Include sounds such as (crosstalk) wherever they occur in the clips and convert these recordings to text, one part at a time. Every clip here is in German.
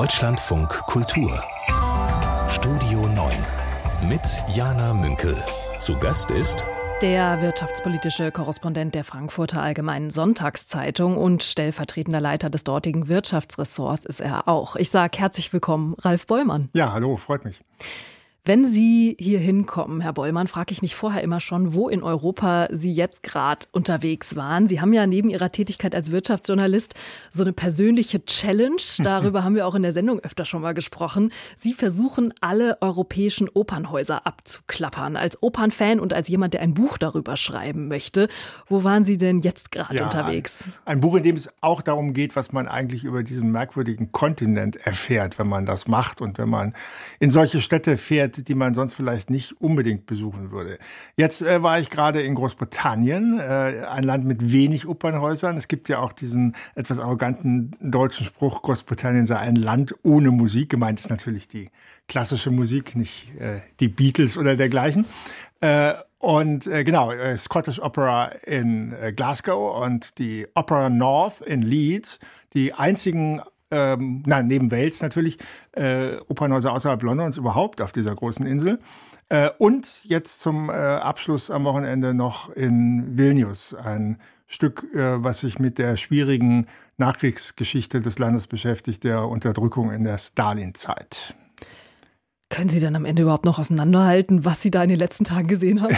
Deutschlandfunk Kultur Studio 9 mit Jana Münkel. Zu Gast ist der wirtschaftspolitische Korrespondent der Frankfurter Allgemeinen Sonntagszeitung und stellvertretender Leiter des dortigen Wirtschaftsressorts ist er auch. Ich sage herzlich willkommen, Ralf Bollmann. Ja, hallo, freut mich. Wenn Sie hier hinkommen, Herr Bollmann, frage ich mich vorher immer schon, wo in Europa Sie jetzt gerade unterwegs waren. Sie haben ja neben Ihrer Tätigkeit als Wirtschaftsjournalist so eine persönliche Challenge. Darüber haben wir auch in der Sendung öfter schon mal gesprochen. Sie versuchen, alle europäischen Opernhäuser abzuklappern. Als Opernfan und als jemand, der ein Buch darüber schreiben möchte. Wo waren Sie denn jetzt gerade ja, unterwegs? Ein, ein Buch, in dem es auch darum geht, was man eigentlich über diesen merkwürdigen Kontinent erfährt, wenn man das macht und wenn man in solche Städte fährt Städte, die man sonst vielleicht nicht unbedingt besuchen würde. Jetzt äh, war ich gerade in Großbritannien, äh, ein Land mit wenig Opernhäusern. Es gibt ja auch diesen etwas arroganten deutschen Spruch, Großbritannien sei ein Land ohne Musik. Gemeint ist natürlich die klassische Musik, nicht äh, die Beatles oder dergleichen. Äh, und äh, genau, äh, Scottish Opera in äh, Glasgow und die Opera North in Leeds, die einzigen ähm, nein, neben Wales natürlich, äh, Opernhäuser außerhalb Londons überhaupt auf dieser großen Insel. Äh, und jetzt zum äh, Abschluss am Wochenende noch in Vilnius, ein Stück, äh, was sich mit der schwierigen Nachkriegsgeschichte des Landes beschäftigt, der Unterdrückung in der Stalin-Zeit. Können Sie dann am Ende überhaupt noch auseinanderhalten, was Sie da in den letzten Tagen gesehen haben?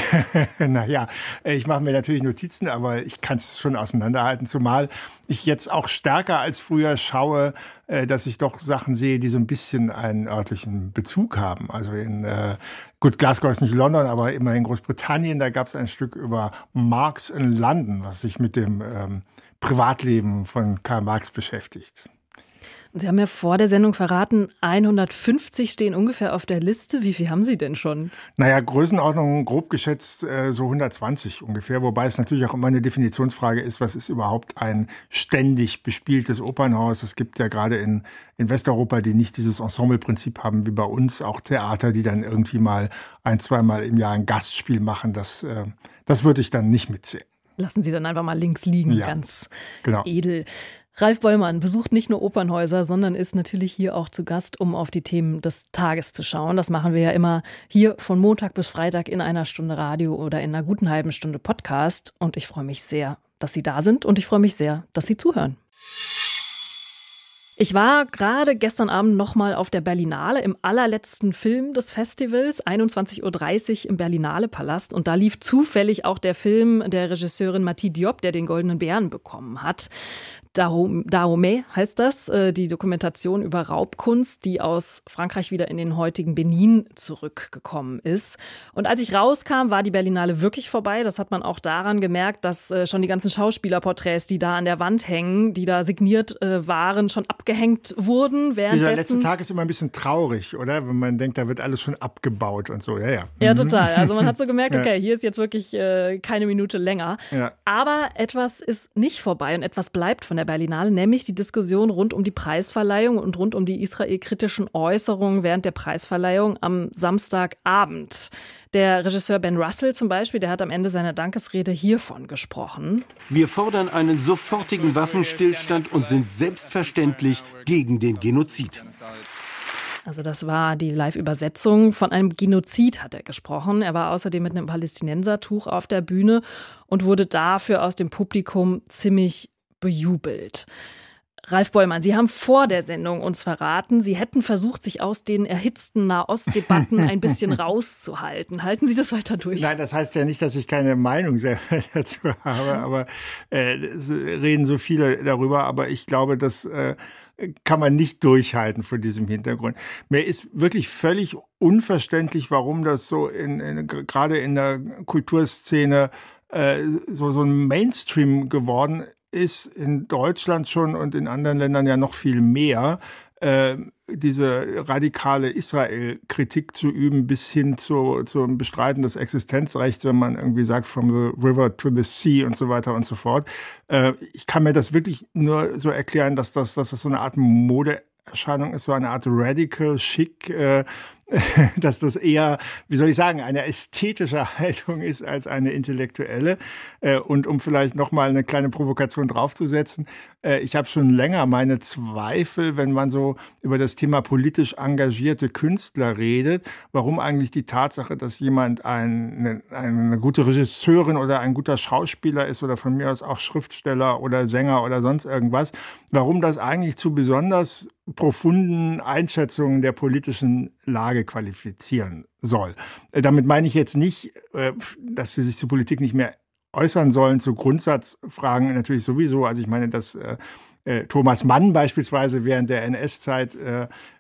(laughs) naja, ich mache mir natürlich Notizen, aber ich kann es schon auseinanderhalten, zumal ich jetzt auch stärker als früher schaue, äh, dass ich doch Sachen sehe, die so ein bisschen einen örtlichen Bezug haben. Also in, äh, gut, Glasgow ist nicht London, aber immer in Großbritannien, da gab es ein Stück über Marx in London, was sich mit dem ähm, Privatleben von Karl Marx beschäftigt. Sie haben ja vor der Sendung verraten, 150 stehen ungefähr auf der Liste. Wie viel haben Sie denn schon? Naja, Größenordnung grob geschätzt äh, so 120 ungefähr, wobei es natürlich auch immer eine Definitionsfrage ist, was ist überhaupt ein ständig bespieltes Opernhaus? Es gibt ja gerade in, in Westeuropa, die nicht dieses Ensembleprinzip haben wie bei uns, auch Theater, die dann irgendwie mal ein, zweimal im Jahr ein Gastspiel machen. Das, äh, das würde ich dann nicht mitzählen. Lassen Sie dann einfach mal links liegen, ja, ganz genau. edel. Ralf Bollmann besucht nicht nur Opernhäuser, sondern ist natürlich hier auch zu Gast, um auf die Themen des Tages zu schauen. Das machen wir ja immer hier von Montag bis Freitag in einer Stunde Radio oder in einer guten halben Stunde Podcast. Und ich freue mich sehr, dass Sie da sind und ich freue mich sehr, dass Sie zuhören. Ich war gerade gestern Abend nochmal auf der Berlinale im allerletzten Film des Festivals, 21.30 Uhr im Berlinale Palast. Und da lief zufällig auch der Film der Regisseurin Mathilde Diop, der den Goldenen Bären bekommen hat. Dahomey heißt das, äh, die Dokumentation über Raubkunst, die aus Frankreich wieder in den heutigen Benin zurückgekommen ist. Und als ich rauskam, war die Berlinale wirklich vorbei. Das hat man auch daran gemerkt, dass äh, schon die ganzen Schauspielerporträts, die da an der Wand hängen, die da signiert äh, waren, schon abgehängt wurden. Dieser letzte Tag ist immer ein bisschen traurig, oder? Wenn man denkt, da wird alles schon abgebaut und so. Ja, ja. Ja, mhm. total. Also man hat so gemerkt, (laughs) okay, hier ist jetzt wirklich keine Minute länger. Ja. Aber etwas ist nicht vorbei und etwas bleibt von der der Berlinale, nämlich die Diskussion rund um die Preisverleihung und rund um die israelkritischen Äußerungen während der Preisverleihung am Samstagabend. Der Regisseur Ben Russell zum Beispiel, der hat am Ende seiner Dankesrede hiervon gesprochen. Wir fordern einen sofortigen Waffenstillstand und sind selbstverständlich gegen den Genozid. Also das war die Live-Übersetzung. Von einem Genozid hat er gesprochen. Er war außerdem mit einem Palästinensertuch auf der Bühne und wurde dafür aus dem Publikum ziemlich bejubelt. Ralf Bollmann, Sie haben vor der Sendung uns verraten, Sie hätten versucht, sich aus den erhitzten Nahostdebatten ein bisschen (laughs) rauszuhalten. Halten Sie das weiter durch? Nein, das heißt ja nicht, dass ich keine Meinung (laughs) dazu habe, aber äh, reden so viele darüber. Aber ich glaube, das äh, kann man nicht durchhalten vor diesem Hintergrund. Mir ist wirklich völlig unverständlich, warum das so in, in gerade in der Kulturszene äh, so, so ein Mainstream geworden ist in Deutschland schon und in anderen Ländern ja noch viel mehr, äh, diese radikale Israel-Kritik zu üben, bis hin zu, zum Bestreiten des Existenzrechts, wenn man irgendwie sagt, from the river to the sea und so weiter und so fort. Äh, ich kann mir das wirklich nur so erklären, dass das, dass das so eine Art Modeerscheinung ist, so eine Art Radical Chic, äh, (laughs) dass das eher, wie soll ich sagen, eine ästhetische (laughs) Haltung ist als eine intellektuelle. Äh, und um vielleicht nochmal eine kleine Provokation draufzusetzen, äh, ich habe schon länger meine Zweifel, wenn man so über das Thema politisch engagierte Künstler redet, warum eigentlich die Tatsache, dass jemand eine, eine gute Regisseurin oder ein guter Schauspieler ist oder von mir aus auch Schriftsteller oder Sänger oder sonst irgendwas, warum das eigentlich zu besonders profunden Einschätzungen der politischen Lage qualifizieren soll. Äh, damit meine ich jetzt nicht, äh, dass sie sich zur Politik nicht mehr äußern sollen, zu Grundsatzfragen natürlich sowieso. Also ich meine, dass äh, Thomas Mann beispielsweise während der NS-Zeit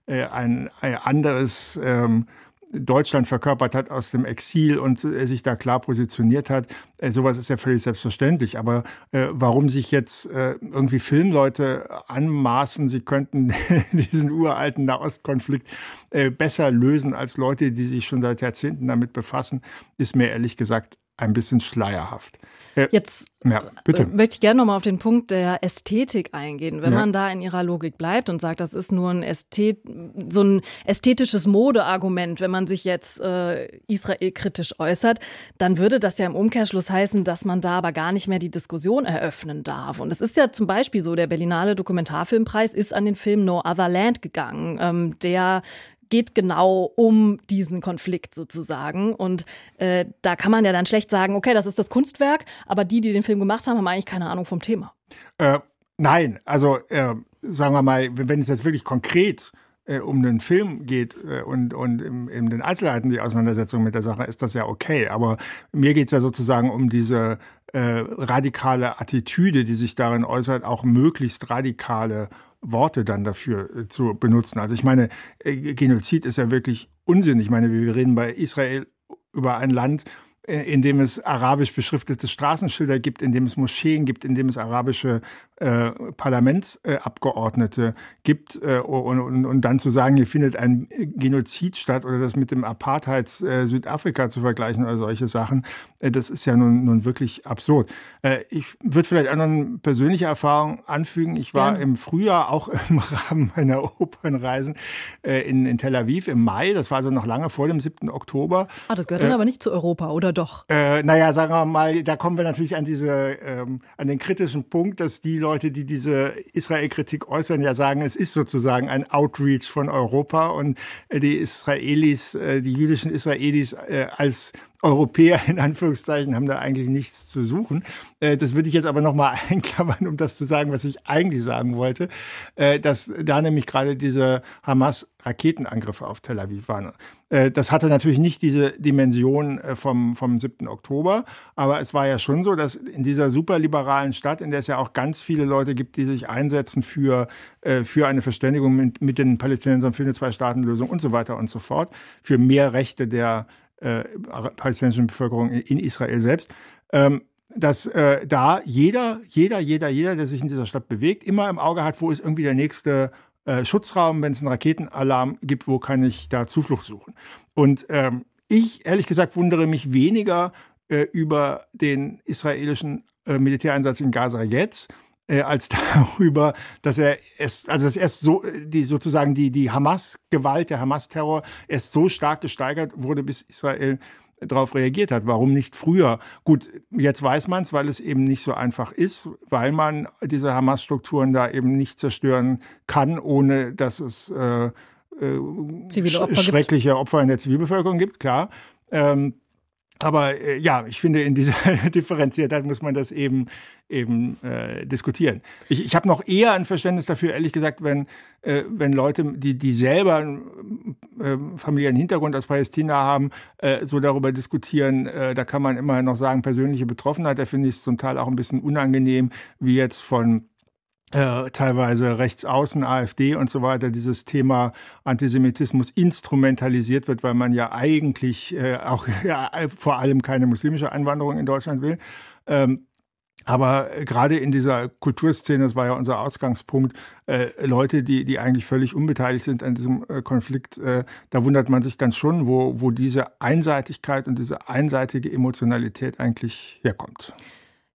ein, ein anderes ähm, Deutschland verkörpert hat aus dem Exil und äh, sich da klar positioniert hat. Äh, sowas ist ja völlig selbstverständlich. Aber äh, warum sich jetzt äh, irgendwie Filmleute anmaßen, sie könnten (laughs) diesen uralten Nahostkonflikt äh, besser lösen als Leute, die sich schon seit Jahrzehnten damit befassen, ist mir ehrlich gesagt ein bisschen schleierhaft. Äh, Jetzt ja, bitte. möchte ich gerne nochmal auf den Punkt der Ästhetik eingehen. Wenn ja. man da in ihrer Logik bleibt und sagt, das ist nur ein Ästhet so ein ästhetisches Modeargument, wenn man sich jetzt äh, Israel kritisch äußert, dann würde das ja im Umkehrschluss heißen, dass man da aber gar nicht mehr die Diskussion eröffnen darf. Und es ist ja zum Beispiel so, der Berlinale Dokumentarfilmpreis ist an den Film No Other Land gegangen, ähm, der geht genau um diesen Konflikt sozusagen. Und äh, da kann man ja dann schlecht sagen, okay, das ist das Kunstwerk, aber die, die den Film gemacht haben, haben eigentlich keine Ahnung vom Thema. Äh, nein, also äh, sagen wir mal, wenn es jetzt wirklich konkret äh, um den Film geht äh, und, und in, in den Einzelheiten die Auseinandersetzung mit der Sache, ist das ja okay. Aber mir geht es ja sozusagen um diese äh, radikale Attitüde, die sich darin äußert, auch möglichst radikale Worte dann dafür äh, zu benutzen. Also ich meine, äh, Genozid ist ja wirklich Unsinn. Ich meine, wir reden bei Israel über ein Land, in dem es arabisch beschriftete Straßenschilder gibt, in dem es Moscheen gibt, in dem es arabische äh, Parlamentsabgeordnete äh, gibt äh, und, und, und, dann zu sagen, hier findet ein Genozid statt oder das mit dem Apartheid äh, Südafrika zu vergleichen oder solche Sachen, äh, das ist ja nun, nun wirklich absurd. Äh, ich würde vielleicht auch noch eine persönliche Erfahrung anfügen. Ich war ja. im Frühjahr auch (laughs) im Rahmen meiner Opernreisen äh, in, in Tel Aviv im Mai. Das war also noch lange vor dem 7. Oktober. Ah, das gehört dann aber nicht zu Europa, oder doch? Äh, naja, sagen wir mal, da kommen wir natürlich an diese, ähm, an den kritischen Punkt, dass die Leute die diese Israel-Kritik äußern, ja sagen, es ist sozusagen ein Outreach von Europa und äh, die Israelis, äh, die jüdischen Israelis äh, als Europäer in Anführungszeichen haben da eigentlich nichts zu suchen. Äh, das würde ich jetzt aber nochmal (laughs) einklammern, um das zu sagen, was ich eigentlich sagen wollte, dass da nämlich gerade diese Hamas-Raketenangriffe auf Tel Aviv waren. Äh, das hatte natürlich nicht diese Dimension vom, vom 7. Oktober, aber es war ja schon so, dass in dieser superliberalen Stadt, in der es ja auch ganz viele Leute gibt, die sich einsetzen für, für eine Verständigung mit, mit den Palästinensern, für eine Zwei-Staaten-Lösung und so weiter und so fort, für mehr Rechte der äh, palästinensischen Bevölkerung in Israel selbst, ähm, dass äh, da jeder, jeder, jeder, jeder, der sich in dieser Stadt bewegt, immer im Auge hat, wo ist irgendwie der nächste äh, Schutzraum, wenn es einen Raketenalarm gibt, wo kann ich da Zuflucht suchen. Und ähm, ich, ehrlich gesagt, wundere mich weniger äh, über den israelischen äh, Militäreinsatz in Gaza jetzt, äh, als (laughs) darüber, dass er erst, also dass erst so, die sozusagen die, die Hamas-Gewalt, der Hamas-Terror erst so stark gesteigert wurde, bis Israel darauf reagiert hat. Warum nicht früher? Gut, jetzt weiß man es, weil es eben nicht so einfach ist, weil man diese Hamas-Strukturen da eben nicht zerstören kann, ohne dass es äh, äh, Opfer schreckliche gibt. Opfer in der Zivilbevölkerung gibt, klar. Ähm, aber äh, ja, ich finde, in dieser (laughs) Differenziertheit muss man das eben eben äh, diskutieren. Ich, ich habe noch eher ein Verständnis dafür, ehrlich gesagt, wenn, äh, wenn Leute, die, die selber äh, familiären Hintergrund aus Palästina haben, äh, so darüber diskutieren, äh, da kann man immer noch sagen, persönliche Betroffenheit, da finde ich es zum Teil auch ein bisschen unangenehm, wie jetzt von äh, teilweise rechtsaußen, AfD und so weiter, dieses Thema Antisemitismus instrumentalisiert wird, weil man ja eigentlich äh, auch (laughs) ja, vor allem keine muslimische Einwanderung in Deutschland will. Ähm, aber gerade in dieser Kulturszene, das war ja unser Ausgangspunkt, äh, Leute, die, die eigentlich völlig unbeteiligt sind an diesem äh, Konflikt, äh, da wundert man sich dann schon, wo, wo diese Einseitigkeit und diese einseitige Emotionalität eigentlich herkommt.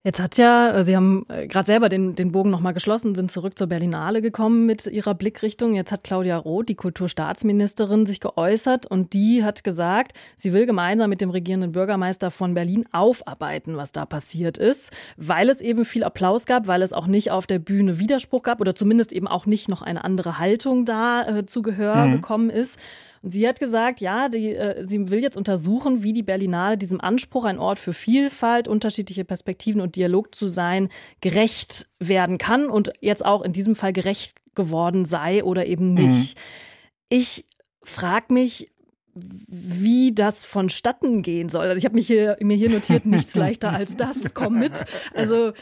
Jetzt hat ja, äh, Sie haben äh, gerade selber den, den Bogen nochmal geschlossen, sind zurück zur Berlinale gekommen mit Ihrer Blickrichtung. Jetzt hat Claudia Roth, die Kulturstaatsministerin, sich geäußert und die hat gesagt, sie will gemeinsam mit dem regierenden Bürgermeister von Berlin aufarbeiten, was da passiert ist, weil es eben viel Applaus gab, weil es auch nicht auf der Bühne Widerspruch gab oder zumindest eben auch nicht noch eine andere Haltung da äh, zu Gehör mhm. gekommen ist. Und sie hat gesagt, ja, die, äh, sie will jetzt untersuchen, wie die Berlinale diesem Anspruch, ein Ort für Vielfalt, unterschiedliche Perspektiven und Dialog zu sein, gerecht werden kann und jetzt auch in diesem Fall gerecht geworden sei oder eben nicht. Mhm. Ich frage mich, wie das vonstatten gehen soll. Also ich habe mich hier, mir hier notiert, nichts (laughs) leichter als das, komm mit. Also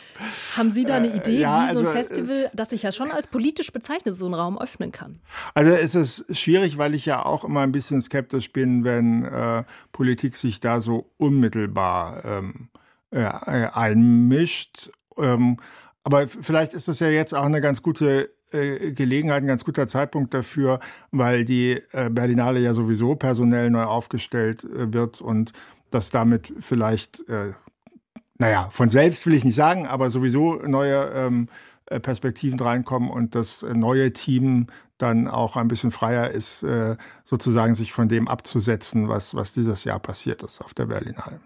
haben Sie da eine äh, Idee, ja, wie so ein also, äh, Festival, das sich ja schon als politisch bezeichnet, so einen Raum öffnen kann? Also es ist schwierig, weil ich ja auch immer ein bisschen skeptisch bin, wenn äh, Politik sich da so unmittelbar ähm, äh, einmischt. Ähm, aber vielleicht ist das ja jetzt auch eine ganz gute äh, Gelegenheit, ein ganz guter Zeitpunkt dafür, weil die äh, Berlinale ja sowieso personell neu aufgestellt äh, wird und das damit vielleicht, äh, naja, von selbst will ich nicht sagen, aber sowieso neue ähm, äh, Perspektiven reinkommen und das neue Team dann auch ein bisschen freier ist, äh, sozusagen sich von dem abzusetzen, was, was dieses Jahr passiert ist auf der Berlinale.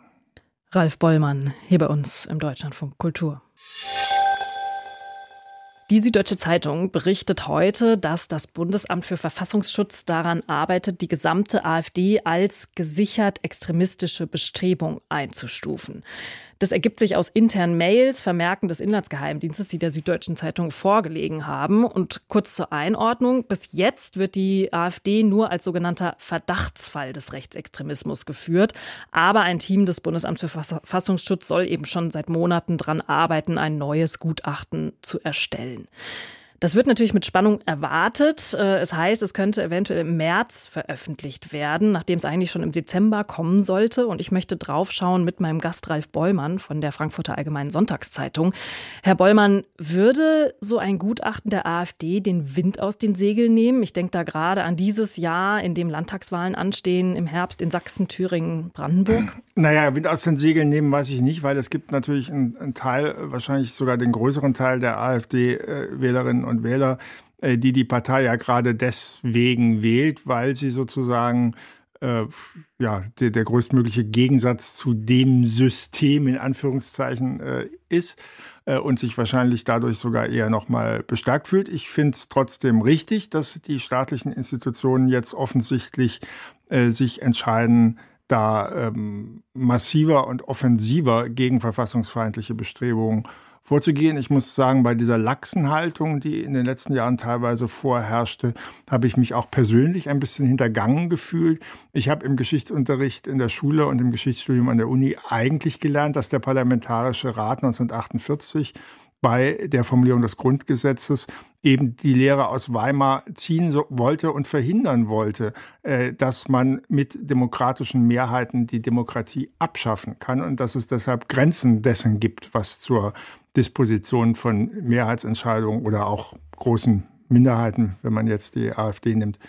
Ralf Bollmann hier bei uns im Deutschlandfunk Kultur. Die Süddeutsche Zeitung berichtet heute, dass das Bundesamt für Verfassungsschutz daran arbeitet, die gesamte AfD als gesichert extremistische Bestrebung einzustufen. Das ergibt sich aus internen Mails, Vermerken des Inlandsgeheimdienstes, die der Süddeutschen Zeitung vorgelegen haben. Und kurz zur Einordnung, bis jetzt wird die AfD nur als sogenannter Verdachtsfall des Rechtsextremismus geführt. Aber ein Team des Bundesamts für Verfassungsschutz soll eben schon seit Monaten daran arbeiten, ein neues Gutachten zu erstellen. Das wird natürlich mit Spannung erwartet. Äh, es heißt, es könnte eventuell im März veröffentlicht werden, nachdem es eigentlich schon im Dezember kommen sollte. Und ich möchte draufschauen mit meinem Gast Ralf Bollmann von der Frankfurter Allgemeinen Sonntagszeitung. Herr Bollmann, würde so ein Gutachten der AfD den Wind aus den Segeln nehmen? Ich denke da gerade an dieses Jahr, in dem Landtagswahlen anstehen, im Herbst in Sachsen, Thüringen, Brandenburg. Naja, Wind aus den Segeln nehmen weiß ich nicht, weil es gibt natürlich einen, einen Teil, wahrscheinlich sogar den größeren Teil der AfD-Wählerinnen und Wähler, äh, die die Partei ja gerade deswegen wählt, weil sie sozusagen äh, ja, der, der größtmögliche Gegensatz zu dem System in Anführungszeichen äh, ist äh, und sich wahrscheinlich dadurch sogar eher nochmal bestärkt fühlt. Ich finde es trotzdem richtig, dass die staatlichen Institutionen jetzt offensichtlich äh, sich entscheiden, da ähm, massiver und offensiver gegen verfassungsfeindliche Bestrebungen vorzugehen. Ich muss sagen, bei dieser laxen Haltung, die in den letzten Jahren teilweise vorherrschte, habe ich mich auch persönlich ein bisschen hintergangen gefühlt. Ich habe im Geschichtsunterricht in der Schule und im Geschichtsstudium an der Uni eigentlich gelernt, dass der Parlamentarische Rat 1948 bei der Formulierung des Grundgesetzes eben die Lehre aus Weimar ziehen wollte und verhindern wollte, äh, dass man mit demokratischen Mehrheiten die Demokratie abschaffen kann und dass es deshalb Grenzen dessen gibt, was zur Disposition von Mehrheitsentscheidungen oder auch großen Minderheiten, wenn man jetzt die AfD nimmt,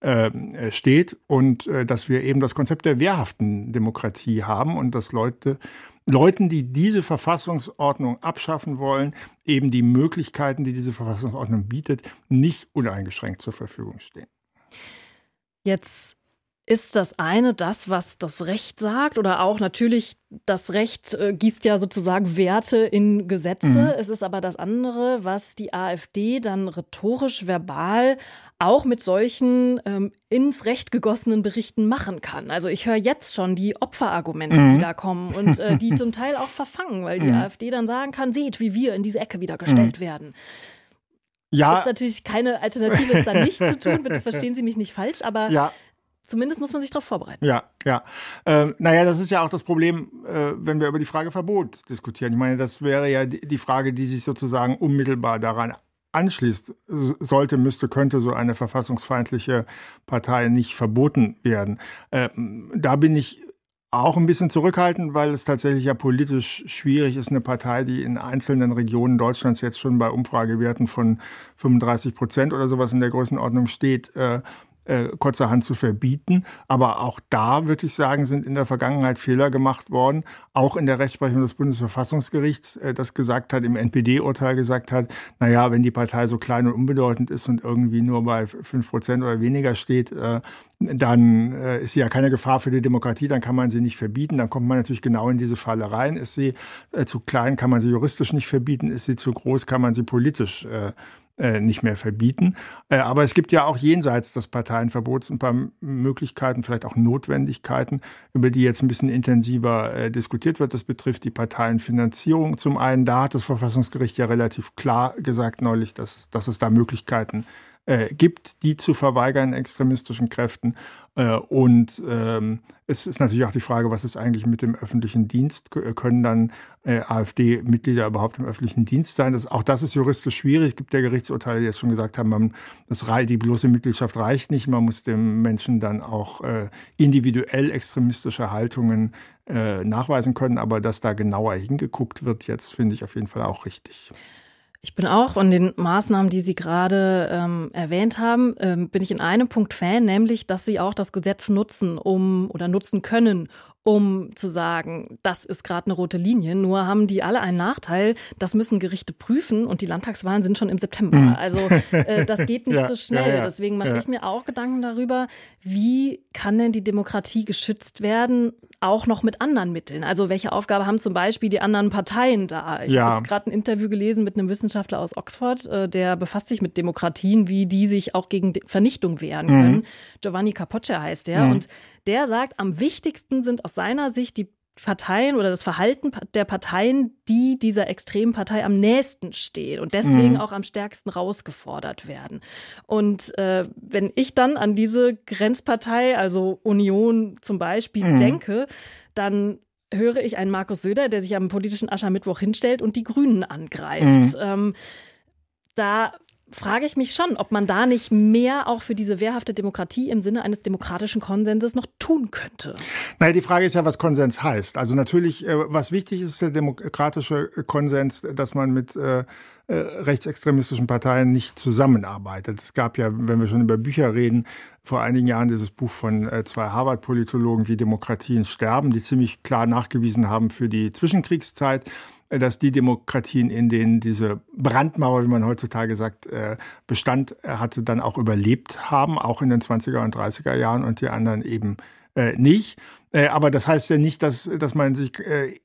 äh, steht und äh, dass wir eben das Konzept der wehrhaften Demokratie haben und dass Leute Leuten, die diese Verfassungsordnung abschaffen wollen, eben die Möglichkeiten, die diese Verfassungsordnung bietet, nicht uneingeschränkt zur Verfügung stehen. Jetzt ist das eine das, was das Recht sagt oder auch natürlich das Recht äh, gießt ja sozusagen Werte in Gesetze. Mhm. Es ist aber das andere, was die AfD dann rhetorisch, verbal auch mit solchen ähm, ins Recht gegossenen Berichten machen kann. Also ich höre jetzt schon die Opferargumente, mhm. die da kommen und äh, die (laughs) zum Teil auch verfangen, weil die mhm. AfD dann sagen kann, seht, wie wir in diese Ecke wieder gestellt mhm. werden. Ja. Ist natürlich keine Alternative, es dann nicht zu tun. Bitte verstehen Sie mich nicht falsch, aber ja. Zumindest muss man sich darauf vorbereiten. Ja, ja. Ähm, naja, das ist ja auch das Problem, äh, wenn wir über die Frage Verbot diskutieren. Ich meine, das wäre ja die, Frage, die sich sozusagen unmittelbar daran anschließt. Sollte, müsste, könnte so eine verfassungsfeindliche Partei nicht verboten werden. Ähm, da bin ich auch ein bisschen zurückhaltend, weil es tatsächlich ja politisch schwierig ist, eine Partei, die in einzelnen Regionen Deutschlands jetzt schon bei Umfragewerten von 35 Prozent oder sowas in der Größenordnung steht, äh, äh, kurzerhand zu verbieten. Aber auch da würde ich sagen, sind in der Vergangenheit Fehler gemacht worden, auch in der Rechtsprechung des Bundesverfassungsgerichts, äh, das gesagt hat, im NPD-Urteil gesagt hat, na ja, wenn die Partei so klein und unbedeutend ist und irgendwie nur bei fünf Prozent oder weniger steht, äh, dann äh, ist sie ja keine Gefahr für die Demokratie, dann kann man sie nicht verbieten. Dann kommt man natürlich genau in diese Falle rein. Ist sie äh, zu klein, kann man sie juristisch nicht verbieten. Ist sie zu groß, kann man sie politisch äh, äh, nicht mehr verbieten. Äh, aber es gibt ja auch jenseits des Parteienverbots ein paar Möglichkeiten, vielleicht auch Notwendigkeiten, über die jetzt ein bisschen intensiver äh, diskutiert wird. Das betrifft die Parteienfinanzierung. Zum einen, da hat das Verfassungsgericht ja relativ klar gesagt neulich, dass, dass es da Möglichkeiten äh, gibt, die zu verweigern extremistischen Kräften. Äh, und ähm, es ist natürlich auch die Frage, was ist eigentlich mit dem öffentlichen Dienst? Können dann äh, AfD-Mitglieder überhaupt im öffentlichen Dienst sein? Das, auch das ist juristisch schwierig. Es gibt ja Gerichtsurteile, die jetzt schon gesagt haben, man, das, die bloße Mitgliedschaft reicht nicht. Man muss dem Menschen dann auch äh, individuell extremistische Haltungen äh, nachweisen können. Aber dass da genauer hingeguckt wird, jetzt finde ich auf jeden Fall auch richtig. Ich bin auch von den Maßnahmen, die Sie gerade ähm, erwähnt haben, ähm, bin ich in einem Punkt Fan, nämlich, dass Sie auch das Gesetz nutzen, um oder nutzen können, um zu sagen, das ist gerade eine rote Linie. Nur haben die alle einen Nachteil, das müssen Gerichte prüfen und die Landtagswahlen sind schon im September. Mhm. Also (laughs) äh, das geht nicht ja, so schnell. Ja, ja, Deswegen mache ich mir auch Gedanken darüber, wie kann denn die Demokratie geschützt werden, auch noch mit anderen Mitteln. Also welche Aufgabe haben zum Beispiel die anderen Parteien da? Ich habe gerade ein Interview gelesen mit einem Wissenschaftler aus Oxford, äh, der befasst sich mit Demokratien, wie die sich auch gegen Vernichtung wehren können. Mhm. Giovanni Capoccia heißt der. Mhm. Und der sagt, am wichtigsten sind aus seiner Sicht die Parteien oder das Verhalten der Parteien, die dieser extremen Partei am nächsten stehen und deswegen mhm. auch am stärksten rausgefordert werden. Und äh, wenn ich dann an diese Grenzpartei, also Union zum Beispiel, mhm. denke, dann höre ich einen Markus Söder, der sich am politischen Aschermittwoch hinstellt und die Grünen angreift. Mhm. Ähm, da frage ich mich schon, ob man da nicht mehr auch für diese wehrhafte Demokratie im Sinne eines demokratischen Konsenses noch tun könnte. Naja, die Frage ist ja, was Konsens heißt. Also natürlich, äh, was wichtig ist, der demokratische Konsens, dass man mit äh, äh, rechtsextremistischen Parteien nicht zusammenarbeitet. Es gab ja, wenn wir schon über Bücher reden, vor einigen Jahren dieses Buch von zwei Harvard-Politologen, wie Demokratien sterben, die ziemlich klar nachgewiesen haben für die Zwischenkriegszeit, dass die Demokratien, in denen diese Brandmauer, wie man heutzutage sagt, äh, Bestand hatte, dann auch überlebt haben, auch in den 20er und 30er Jahren und die anderen eben äh, nicht. Äh, aber das heißt ja nicht, dass, dass man sich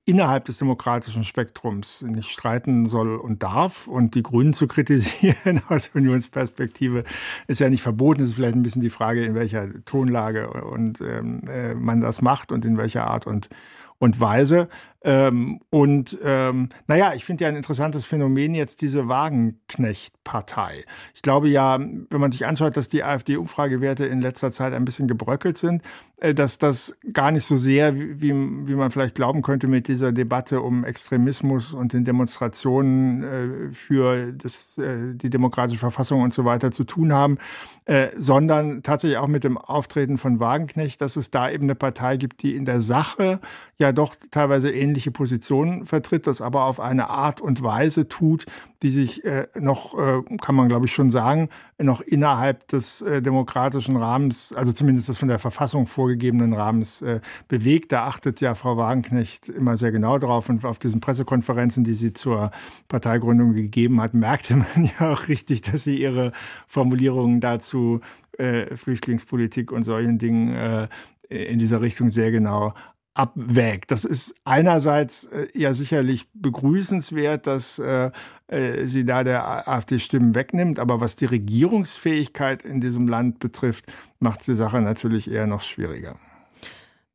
innerhalb des demokratischen Spektrums nicht streiten soll und darf. Und die Grünen zu (laughs) kritisieren aus Unionsperspektive ist ja nicht verboten. Es ist vielleicht ein bisschen die Frage, in welcher Tonlage und ähm, man das macht und in welcher Art und und Weise. Ähm, und ähm, naja, ich finde ja ein interessantes Phänomen jetzt diese Wagenknecht-Partei. Ich glaube ja, wenn man sich anschaut, dass die AfD-Umfragewerte in letzter Zeit ein bisschen gebröckelt sind, äh, dass das gar nicht so sehr, wie, wie man vielleicht glauben könnte, mit dieser Debatte um Extremismus und den Demonstrationen äh, für das, äh, die demokratische Verfassung und so weiter zu tun haben, äh, sondern tatsächlich auch mit dem Auftreten von Wagenknecht, dass es da eben eine Partei gibt, die in der Sache ja doch teilweise ähnliche Positionen vertritt, das aber auf eine Art und Weise tut, die sich äh, noch, äh, kann man glaube ich schon sagen, noch innerhalb des äh, demokratischen Rahmens, also zumindest des von der Verfassung vorgegebenen Rahmens äh, bewegt. Da achtet ja Frau Wagenknecht immer sehr genau drauf und auf diesen Pressekonferenzen, die sie zur Parteigründung gegeben hat, merkte (laughs) man ja auch richtig, dass sie ihre Formulierungen dazu äh, Flüchtlingspolitik und solchen Dingen äh, in dieser Richtung sehr genau abwägt. Das ist einerseits äh, ja sicherlich begrüßenswert, dass äh, äh sie da der AfD Stimmen wegnimmt, aber was die Regierungsfähigkeit in diesem Land betrifft, macht die Sache natürlich eher noch schwieriger.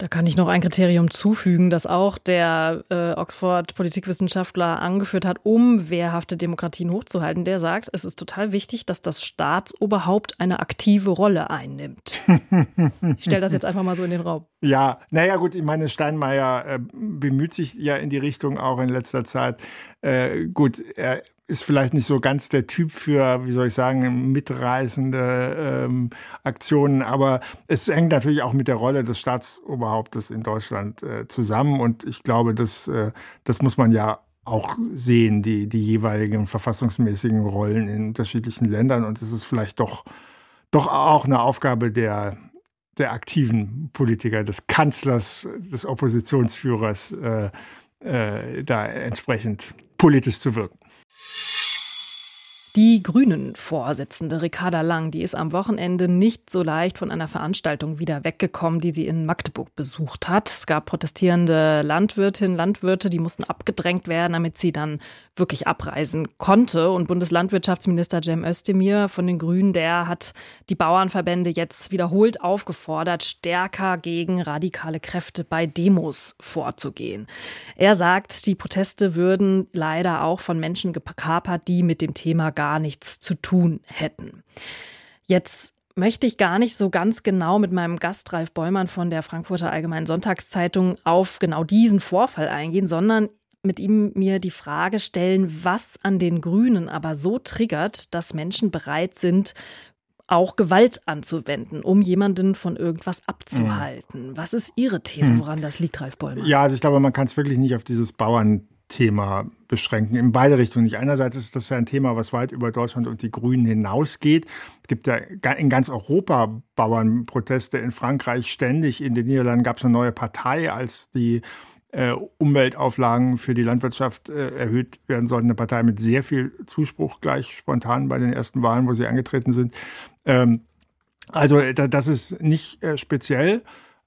Da kann ich noch ein Kriterium zufügen, das auch der äh, Oxford-Politikwissenschaftler angeführt hat, um wehrhafte Demokratien hochzuhalten. Der sagt, es ist total wichtig, dass das Staatsoberhaupt eine aktive Rolle einnimmt. ich stelle das jetzt einfach mal so in den Raum. (laughs) Ja, naja gut, ich meine, Steinmeier äh, bemüht sich ja in die Richtung auch in letzter Zeit. Äh, gut, er ist vielleicht nicht so ganz der Typ für, wie soll ich sagen, mitreißende ähm, Aktionen, aber es hängt natürlich auch mit der Rolle des Staatsoberhauptes in Deutschland äh, zusammen und ich glaube, das, äh, das muss man ja auch sehen, die, die jeweiligen verfassungsmäßigen Rollen in unterschiedlichen Ländern und es ist vielleicht doch doch auch eine Aufgabe der, der aktiven Politiker, des Kanzlers, des Oppositionsführers, äh, äh, da entsprechend politisch zu wirken. Die Grünen-Vorsitzende Ricarda Lang, die ist am Wochenende nicht so leicht von einer Veranstaltung wieder weggekommen, die sie in Magdeburg besucht hat. Es gab protestierende Landwirtinnen, Landwirte, die mussten abgedrängt werden, damit sie dann wirklich abreisen konnte. Und Bundeslandwirtschaftsminister Cem Özdemir von den Grünen, der hat die Bauernverbände jetzt wiederholt aufgefordert, stärker gegen radikale Kräfte bei Demos vorzugehen. Er sagt, die Proteste würden leider auch von Menschen gekapert, die mit dem Thema gar nichts zu tun hätten. Jetzt möchte ich gar nicht so ganz genau mit meinem Gast Ralf Bäumann von der Frankfurter Allgemeinen Sonntagszeitung auf genau diesen Vorfall eingehen, sondern mit ihm mir die Frage stellen, was an den Grünen aber so triggert, dass Menschen bereit sind, auch Gewalt anzuwenden, um jemanden von irgendwas abzuhalten. Mhm. Was ist Ihre These, mhm. woran das liegt, Ralf Bäumann? Ja, also ich glaube, man kann es wirklich nicht auf dieses Bauern Thema beschränken. In beide Richtungen. Nicht einerseits ist das ja ein Thema, was weit über Deutschland und die Grünen hinausgeht. Es gibt ja in ganz Europa Bauernproteste, in Frankreich ständig. In den Niederlanden gab es eine neue Partei, als die äh, Umweltauflagen für die Landwirtschaft äh, erhöht werden sollten. Eine Partei mit sehr viel Zuspruch gleich spontan bei den ersten Wahlen, wo sie angetreten sind. Ähm, also das ist nicht äh, speziell.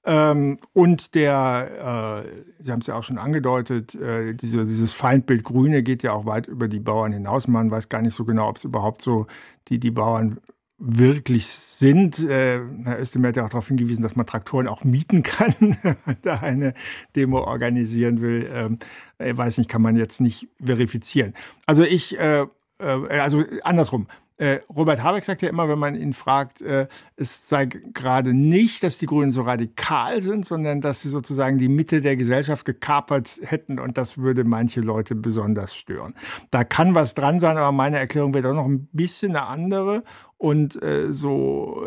Ähm, und der, äh, Sie haben es ja auch schon angedeutet, äh, diese, dieses Feindbild Grüne geht ja auch weit über die Bauern hinaus. Man weiß gar nicht so genau, ob es überhaupt so die, die Bauern wirklich sind. Äh, Herr Özdemir hat ja auch darauf hingewiesen, dass man Traktoren auch mieten kann, (laughs) wenn man da eine Demo organisieren will. Ähm, ich weiß nicht, kann man jetzt nicht verifizieren. Also ich, äh, äh, also andersrum. Äh, Robert Habeck sagt ja immer, wenn man ihn fragt, äh, es sei gerade nicht, dass die Grünen so radikal sind, sondern dass sie sozusagen die Mitte der Gesellschaft gekapert hätten und das würde manche Leute besonders stören. Da kann was dran sein, aber meine Erklärung wäre doch noch ein bisschen eine andere und äh, so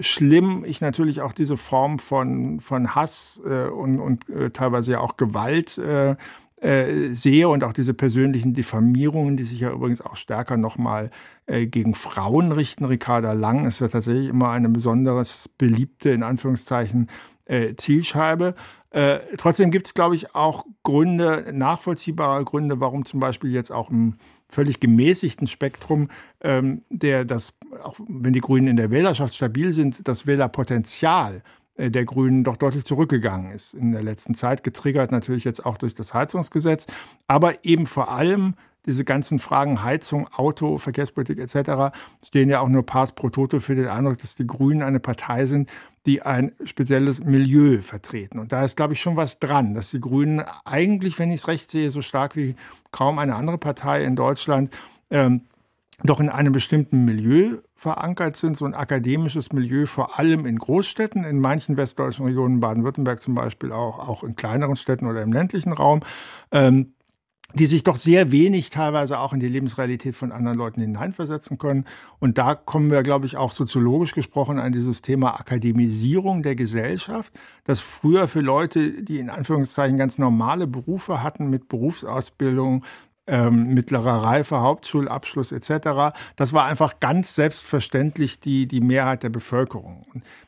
schlimm ich natürlich auch diese Form von, von Hass und, und teilweise ja auch Gewalt äh, äh, sehe und auch diese persönlichen Diffamierungen, die sich ja übrigens auch stärker nochmal äh, gegen Frauen richten. Ricarda Lang ist ja tatsächlich immer eine besonders beliebte, in Anführungszeichen, äh, Zielscheibe. Äh, trotzdem gibt es, glaube ich, auch Gründe, nachvollziehbare Gründe, warum zum Beispiel jetzt auch im völlig gemäßigten Spektrum, ähm, der das, auch wenn die Grünen in der Wählerschaft stabil sind, das Wählerpotenzial äh, der Grünen doch deutlich zurückgegangen ist in der letzten Zeit, getriggert natürlich jetzt auch durch das Heizungsgesetz, aber eben vor allem diese ganzen Fragen Heizung, Auto, Verkehrspolitik etc. stehen ja auch nur pars pro toto für den Eindruck, dass die Grünen eine Partei sind, die ein spezielles Milieu vertreten. Und da ist, glaube ich, schon was dran, dass die Grünen eigentlich, wenn ich es recht sehe, so stark wie kaum eine andere Partei in Deutschland ähm, doch in einem bestimmten Milieu verankert sind, so ein akademisches Milieu, vor allem in Großstädten, in manchen westdeutschen Regionen, Baden-Württemberg zum Beispiel auch, auch in kleineren Städten oder im ländlichen Raum, ähm, die sich doch sehr wenig teilweise auch in die Lebensrealität von anderen Leuten hineinversetzen können. Und da kommen wir, glaube ich, auch soziologisch gesprochen an dieses Thema Akademisierung der Gesellschaft, das früher für Leute, die in Anführungszeichen ganz normale Berufe hatten mit Berufsausbildung, ähm, mittlerer Reife, Hauptschulabschluss etc. Das war einfach ganz selbstverständlich die, die Mehrheit der Bevölkerung.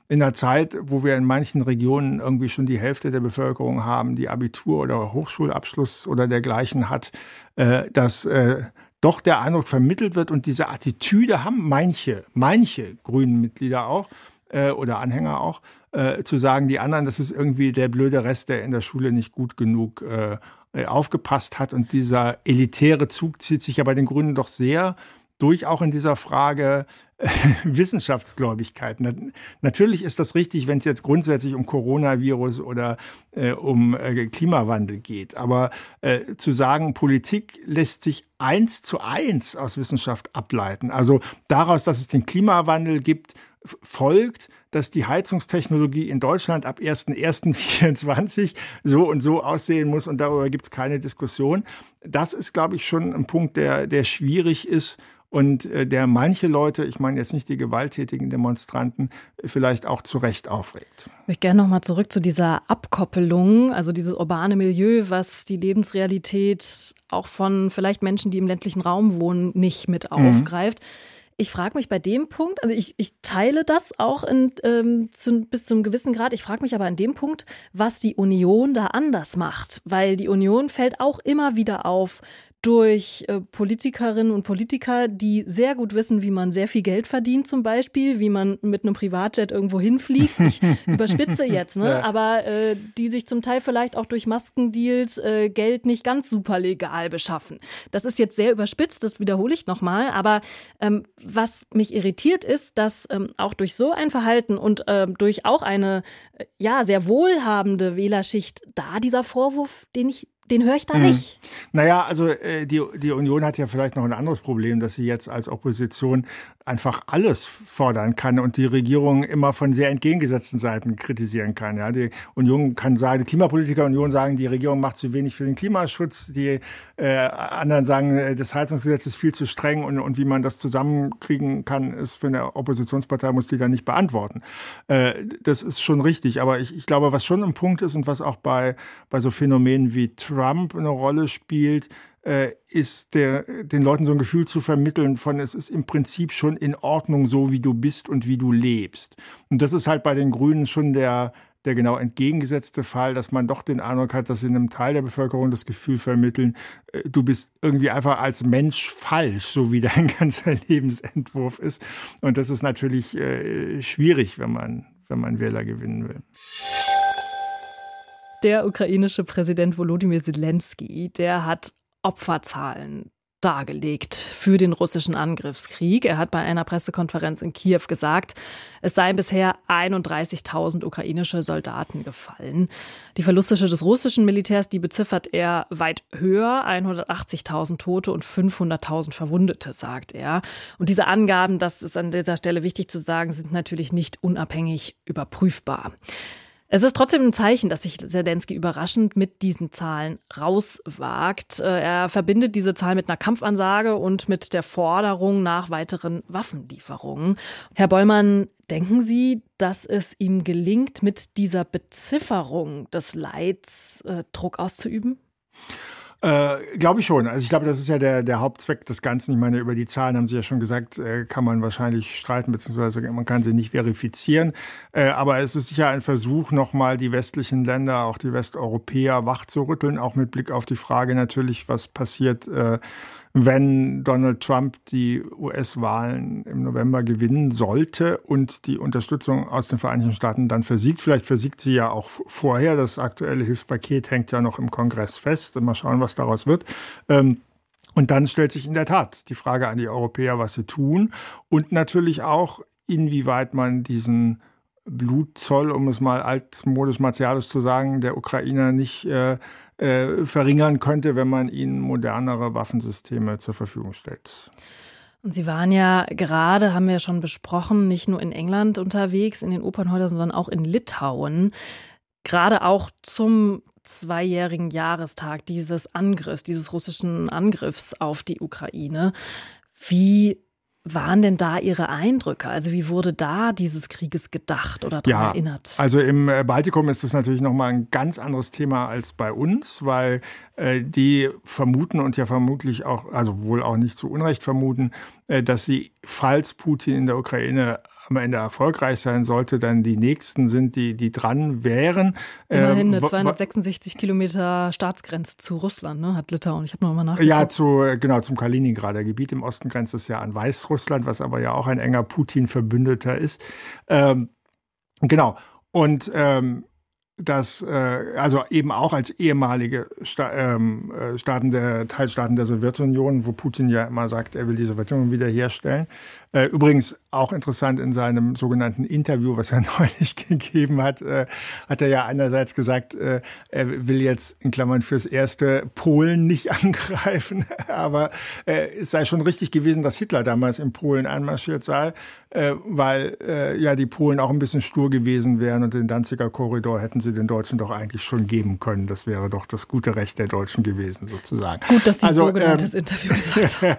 in einer Zeit, wo wir in manchen Regionen irgendwie schon die Hälfte der Bevölkerung haben, die Abitur oder Hochschulabschluss oder dergleichen hat, äh, dass äh, doch der Eindruck vermittelt wird und diese Attitüde haben manche, manche grünen Mitglieder auch äh, oder Anhänger auch, äh, zu sagen, die anderen, das ist irgendwie der blöde Rest, der in der Schule nicht gut genug äh, aufgepasst hat. Und dieser elitäre Zug zieht sich ja bei den Grünen doch sehr durch, auch in dieser Frage äh, (laughs) Wissenschaftsgläubigkeit. Na, natürlich ist das richtig, wenn es jetzt grundsätzlich um Coronavirus oder äh, um äh, Klimawandel geht. Aber äh, zu sagen, Politik lässt sich eins zu eins aus Wissenschaft ableiten. Also daraus, dass es den Klimawandel gibt, folgt, dass die Heizungstechnologie in Deutschland ab 1.1.24 (laughs) so und so aussehen muss und darüber gibt es keine Diskussion. Das ist, glaube ich, schon ein Punkt, der, der schwierig ist und äh, der manche Leute, ich meine jetzt nicht die gewalttätigen Demonstranten, vielleicht auch zu Recht aufregt. Ich möchte gerne nochmal zurück zu dieser Abkoppelung, also dieses urbane Milieu, was die Lebensrealität auch von vielleicht Menschen, die im ländlichen Raum wohnen, nicht mit mhm. aufgreift. Mhm. Ich frage mich bei dem Punkt, also ich, ich teile das auch in, ähm, zu, bis zum gewissen Grad. Ich frage mich aber an dem Punkt, was die Union da anders macht. Weil die Union fällt auch immer wieder auf durch äh, Politikerinnen und Politiker, die sehr gut wissen, wie man sehr viel Geld verdient zum Beispiel, wie man mit einem Privatjet irgendwo hinfliegt. Ich (laughs) überspitze jetzt, ne? Ja. aber äh, die sich zum Teil vielleicht auch durch Maskendeals äh, Geld nicht ganz super legal beschaffen. Das ist jetzt sehr überspitzt, das wiederhole ich nochmal, aber ähm, was mich irritiert ist, dass ähm, auch durch so ein Verhalten und äh, durch auch eine äh, ja sehr wohlhabende Wählerschicht da dieser Vorwurf, den ich den höre ich da mhm. nicht. Naja, also äh, die, die Union hat ja vielleicht noch ein anderes Problem, dass sie jetzt als Opposition einfach alles fordern kann und die Regierung immer von sehr entgegengesetzten Seiten kritisieren kann. Ja, die Union kann sagen, die Klimapolitiker Union sagen, die Regierung macht zu wenig für den Klimaschutz. Die äh, anderen sagen, äh, das Heizungsgesetz ist viel zu streng und, und wie man das zusammenkriegen kann, ist für eine Oppositionspartei muss die dann nicht beantworten. Äh, das ist schon richtig. Aber ich, ich glaube, was schon ein Punkt ist und was auch bei, bei so Phänomenen wie Trump eine Rolle spielt, ist der, den Leuten so ein Gefühl zu vermitteln von, es ist im Prinzip schon in Ordnung so, wie du bist und wie du lebst. Und das ist halt bei den Grünen schon der, der genau entgegengesetzte Fall, dass man doch den Eindruck hat, dass sie einem Teil der Bevölkerung das Gefühl vermitteln, äh, du bist irgendwie einfach als Mensch falsch, so wie (laughs) dein ganzer Lebensentwurf ist. Und das ist natürlich äh, schwierig, wenn man, wenn man Wähler gewinnen will. Der ukrainische Präsident Volodymyr Zelensky, der hat Opferzahlen dargelegt für den russischen Angriffskrieg. Er hat bei einer Pressekonferenz in Kiew gesagt, es seien bisher 31.000 ukrainische Soldaten gefallen. Die Verluste des russischen Militärs, die beziffert er weit höher, 180.000 Tote und 500.000 Verwundete, sagt er. Und diese Angaben, das ist an dieser Stelle wichtig zu sagen, sind natürlich nicht unabhängig überprüfbar. Es ist trotzdem ein Zeichen, dass sich Zelensky überraschend mit diesen Zahlen rauswagt. Äh, er verbindet diese Zahl mit einer Kampfansage und mit der Forderung nach weiteren Waffenlieferungen. Herr Bollmann, denken Sie, dass es ihm gelingt, mit dieser Bezifferung des Leids äh, Druck auszuüben? Äh, glaube ich schon. Also ich glaube, das ist ja der, der Hauptzweck des Ganzen. Ich meine, über die Zahlen haben Sie ja schon gesagt, äh, kann man wahrscheinlich streiten, beziehungsweise man kann sie nicht verifizieren. Äh, aber es ist sicher ein Versuch, nochmal die westlichen Länder, auch die Westeuropäer wachzurütteln, auch mit Blick auf die Frage natürlich, was passiert, äh, wenn Donald Trump die US-Wahlen im November gewinnen sollte und die Unterstützung aus den Vereinigten Staaten dann versiegt. Vielleicht versiegt sie ja auch vorher. Das aktuelle Hilfspaket hängt ja noch im Kongress fest. Mal schauen, was daraus wird. Ähm, und dann stellt sich in der Tat die Frage an die Europäer, was sie tun und natürlich auch, inwieweit man diesen Blutzoll, um es mal altmodisch martialisch zu sagen, der Ukrainer nicht äh, äh, verringern könnte, wenn man ihnen modernere Waffensysteme zur Verfügung stellt. Und Sie waren ja gerade, haben wir ja schon besprochen, nicht nur in England unterwegs, in den Opernhäusern, sondern auch in Litauen. Gerade auch zum zweijährigen Jahrestag dieses Angriffs, dieses russischen Angriffs auf die Ukraine. Wie waren denn da Ihre Eindrücke? Also wie wurde da dieses Krieges gedacht oder daran ja, erinnert? Also im äh, Baltikum ist das natürlich nochmal ein ganz anderes Thema als bei uns, weil äh, die vermuten und ja vermutlich auch, also wohl auch nicht zu Unrecht vermuten, äh, dass sie, falls Putin in der Ukraine am Ende erfolgreich sein sollte, dann die nächsten sind, die, die dran wären. Immerhin eine 266 ähm, Kilometer Staatsgrenze zu Russland, ne, hat Litauen. Ich habe noch mal nachgeguckt. Ja, zu, genau, zum Kaliningrader Gebiet. Im Osten grenzt es ja an Weißrussland, was aber ja auch ein enger Putin-Verbündeter ist. Ähm, genau. Und ähm, dass äh, also eben auch als ehemalige Sta ähm, äh, Staaten der Teilstaaten der Sowjetunion, wo Putin ja immer sagt, er will die Sowjetunion wiederherstellen, äh, übrigens auch interessant in seinem sogenannten Interview, was er (laughs) neulich gegeben hat, äh, hat er ja einerseits gesagt, äh, er will jetzt in Klammern fürs erste Polen nicht (laughs) angreifen, aber äh, es sei schon richtig gewesen, dass Hitler damals in Polen einmarschiert sei, äh, weil äh, ja die Polen auch ein bisschen stur gewesen wären und den Danziger Korridor hätten sie den Deutschen doch eigentlich schon geben können. Das wäre doch das gute Recht der Deutschen gewesen, sozusagen. Gut, dass Sie also, sogenanntes ähm, Interview gesagt (laughs) haben.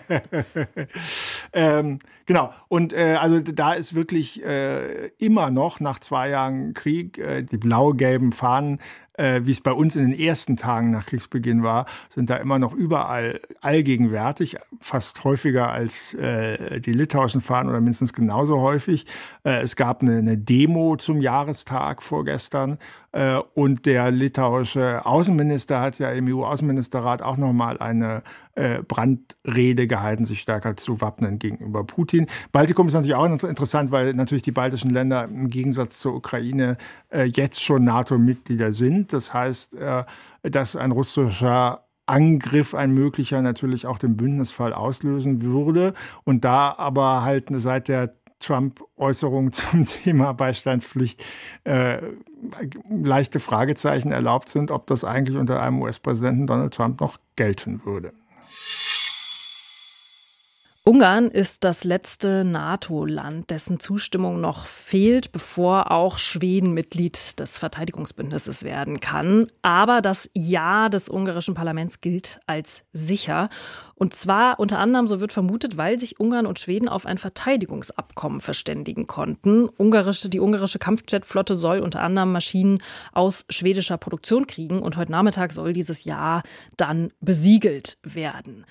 ähm, genau. Genau. Und äh, also da ist wirklich äh, immer noch nach zwei Jahren Krieg äh, die blau-gelben Fahnen äh, wie es bei uns in den ersten Tagen nach Kriegsbeginn war, sind da immer noch überall allgegenwärtig, fast häufiger als äh, die litauischen Fahnen oder mindestens genauso häufig. Äh, es gab eine, eine Demo zum Jahrestag vorgestern und der litauische Außenminister hat ja im EU-Außenministerrat auch nochmal eine äh, Brandrede gehalten, sich stärker zu wappnen gegenüber Putin. Baltikum ist natürlich auch interessant, weil natürlich die baltischen Länder im Gegensatz zur Ukraine äh, jetzt schon NATO-Mitglieder sind. Das heißt, dass ein russischer Angriff ein möglicher natürlich auch den Bündnisfall auslösen würde. Und da aber halt seit der Trump-Äußerung (laughs) zum Thema Beistandspflicht äh, leichte Fragezeichen erlaubt sind, ob das eigentlich unter einem US-Präsidenten Donald Trump noch gelten würde. Ungarn ist das letzte NATO-Land, dessen Zustimmung noch fehlt, bevor auch Schweden Mitglied des Verteidigungsbündnisses werden kann. Aber das Ja des ungarischen Parlaments gilt als sicher. Und zwar unter anderem, so wird vermutet, weil sich Ungarn und Schweden auf ein Verteidigungsabkommen verständigen konnten. Ungarische, die ungarische Kampfjetflotte soll unter anderem Maschinen aus schwedischer Produktion kriegen. Und heute Nachmittag soll dieses Ja dann besiegelt werden.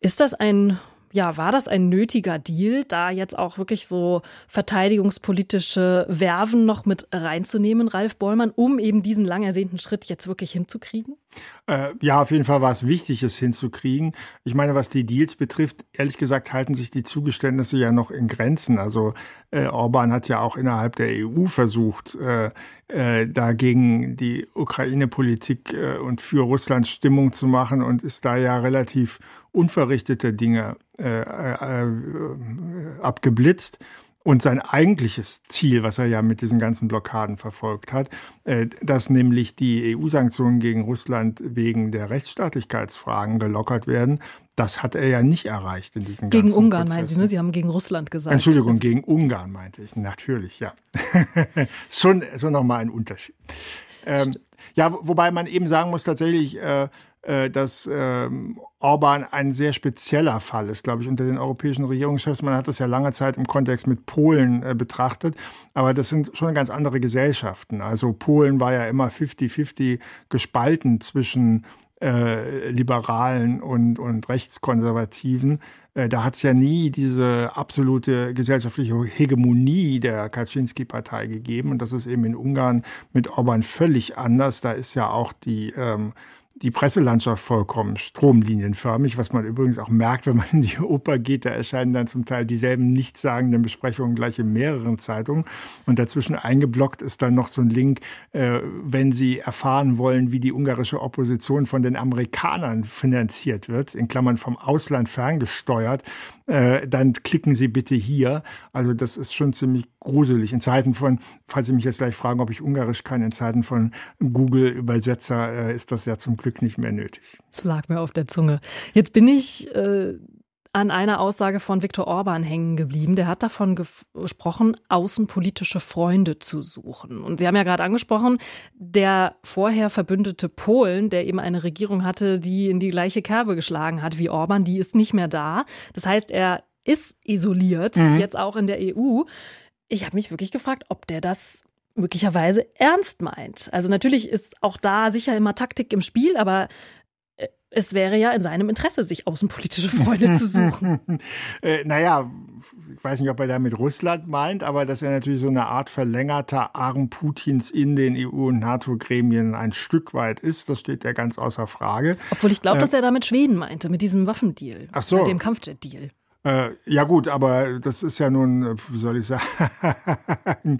Ist das ein ja, war das ein nötiger Deal, da jetzt auch wirklich so verteidigungspolitische Werven noch mit reinzunehmen, Ralf Bollmann, um eben diesen lang ersehnten Schritt jetzt wirklich hinzukriegen? Äh, ja, auf jeden Fall war es wichtig, es hinzukriegen. Ich meine, was die Deals betrifft, ehrlich gesagt halten sich die Zugeständnisse ja noch in Grenzen. Also äh, Orban hat ja auch innerhalb der EU versucht, äh, äh, dagegen die Ukraine-Politik äh, und für Russland Stimmung zu machen und ist da ja relativ unverrichtete Dinge äh, äh, äh abgeblitzt. Und sein eigentliches Ziel, was er ja mit diesen ganzen Blockaden verfolgt hat, äh, dass nämlich die EU-Sanktionen gegen Russland wegen der Rechtsstaatlichkeitsfragen gelockert werden, das hat er ja nicht erreicht in diesen Gegen Ungarn meinen Sie, ne? Sie haben gegen Russland gesagt. Entschuldigung, gegen Ungarn meinte ich. Natürlich, ja. (laughs) schon schon nochmal ein Unterschied. Ähm, ja, wobei man eben sagen muss, tatsächlich, äh, äh, dass ähm, Orban ein sehr spezieller Fall ist, glaube ich, unter den europäischen Regierungschefs. Man hat das ja lange Zeit im Kontext mit Polen äh, betrachtet, aber das sind schon ganz andere Gesellschaften. Also Polen war ja immer 50-50 gespalten zwischen äh, Liberalen und, und Rechtskonservativen. Äh, da hat es ja nie diese absolute gesellschaftliche Hegemonie der Kaczynski-Partei gegeben. Und das ist eben in Ungarn mit Orban völlig anders. Da ist ja auch die ähm, die Presselandschaft vollkommen stromlinienförmig, was man übrigens auch merkt, wenn man in die Oper geht. Da erscheinen dann zum Teil dieselben nichtssagenden Besprechungen gleich in mehreren Zeitungen. Und dazwischen eingeblockt ist dann noch so ein Link, äh, wenn Sie erfahren wollen, wie die ungarische Opposition von den Amerikanern finanziert wird, in Klammern vom Ausland ferngesteuert, äh, dann klicken Sie bitte hier. Also das ist schon ziemlich gruselig. In Zeiten von, falls Sie mich jetzt gleich fragen, ob ich Ungarisch kann, in Zeiten von Google-Übersetzer äh, ist das ja zum Glück nicht mehr nötig. Es lag mir auf der Zunge. Jetzt bin ich äh, an einer Aussage von Viktor Orban hängen geblieben. Der hat davon gesprochen, außenpolitische Freunde zu suchen. Und Sie haben ja gerade angesprochen, der vorher verbündete Polen, der eben eine Regierung hatte, die in die gleiche Kerbe geschlagen hat wie Orban, die ist nicht mehr da. Das heißt, er ist isoliert, mhm. jetzt auch in der EU. Ich habe mich wirklich gefragt, ob der das möglicherweise ernst meint. Also natürlich ist auch da sicher immer Taktik im Spiel, aber es wäre ja in seinem Interesse, sich außenpolitische Freunde zu suchen. (laughs) äh, naja, ich weiß nicht, ob er damit Russland meint, aber dass er natürlich so eine Art verlängerter Arm Putins in den EU- und NATO-Gremien ein Stück weit ist, das steht ja ganz außer Frage. Obwohl ich glaube, äh, dass er damit Schweden meinte, mit diesem Waffendeal. Ach so. Mit dem Kampfjet-Deal. Äh, ja gut, aber das ist ja nun, äh, wie soll ich sagen, (laughs)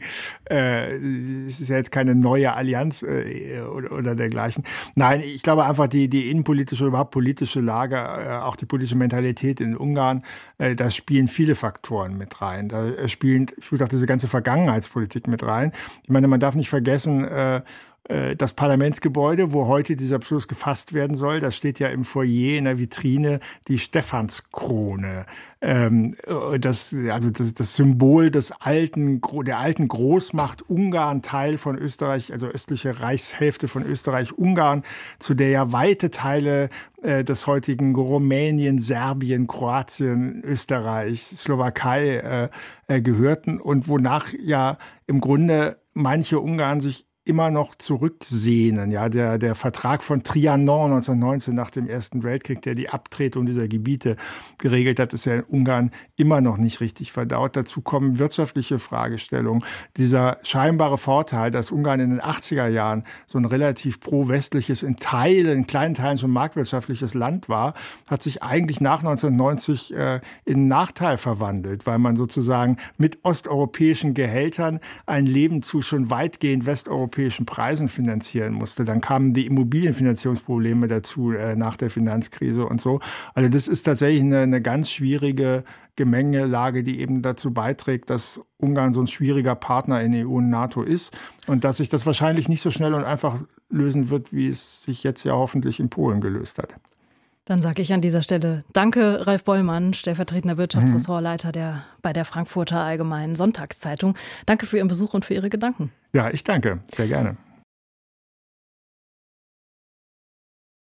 äh, es ist ja jetzt keine neue Allianz äh, oder, oder, dergleichen. Nein, ich glaube einfach die, die innenpolitische, überhaupt politische Lage, äh, auch die politische Mentalität in Ungarn, äh, da spielen viele Faktoren mit rein. Da spielen, würde auch diese ganze Vergangenheitspolitik mit rein. Ich meine, man darf nicht vergessen, das Parlamentsgebäude, wo heute dieser Beschluss gefasst werden soll. Da steht ja im Foyer in der Vitrine die Stephanskrone. Ähm, äh, das, also das, das Symbol des alten, der alten Großmacht Ungarn, Teil von Österreich, also östliche Reichshälfte von Österreich-Ungarn, zu der ja weite Teile äh, des heutigen Rumänien, Serbien, Kroatien, Österreich, Slowakei äh, äh, gehörten und wonach ja im Grunde manche Ungarn sich immer noch zurücksehnen. Ja, der, der Vertrag von Trianon 1919 nach dem Ersten Weltkrieg, der die Abtretung dieser Gebiete geregelt hat, ist ja in Ungarn immer noch nicht richtig verdaut. Dazu kommen wirtschaftliche Fragestellungen. Dieser scheinbare Vorteil, dass Ungarn in den 80er Jahren so ein relativ pro-westliches, in Teilen, in kleinen Teilen schon marktwirtschaftliches Land war, hat sich eigentlich nach 1990 äh, in Nachteil verwandelt, weil man sozusagen mit osteuropäischen Gehältern ein Leben zu schon weitgehend westeuropäischen Preisen finanzieren musste. Dann kamen die Immobilienfinanzierungsprobleme dazu äh, nach der Finanzkrise und so. Also das ist tatsächlich eine, eine ganz schwierige Gemengelage, die eben dazu beiträgt, dass Ungarn so ein schwieriger Partner in EU und NATO ist und dass sich das wahrscheinlich nicht so schnell und einfach lösen wird, wie es sich jetzt ja hoffentlich in Polen gelöst hat. Dann sage ich an dieser Stelle Danke, Ralf Bollmann, stellvertretender Wirtschaftsressortleiter der, bei der Frankfurter Allgemeinen Sonntagszeitung. Danke für Ihren Besuch und für Ihre Gedanken. Ja, ich danke. Sehr gerne.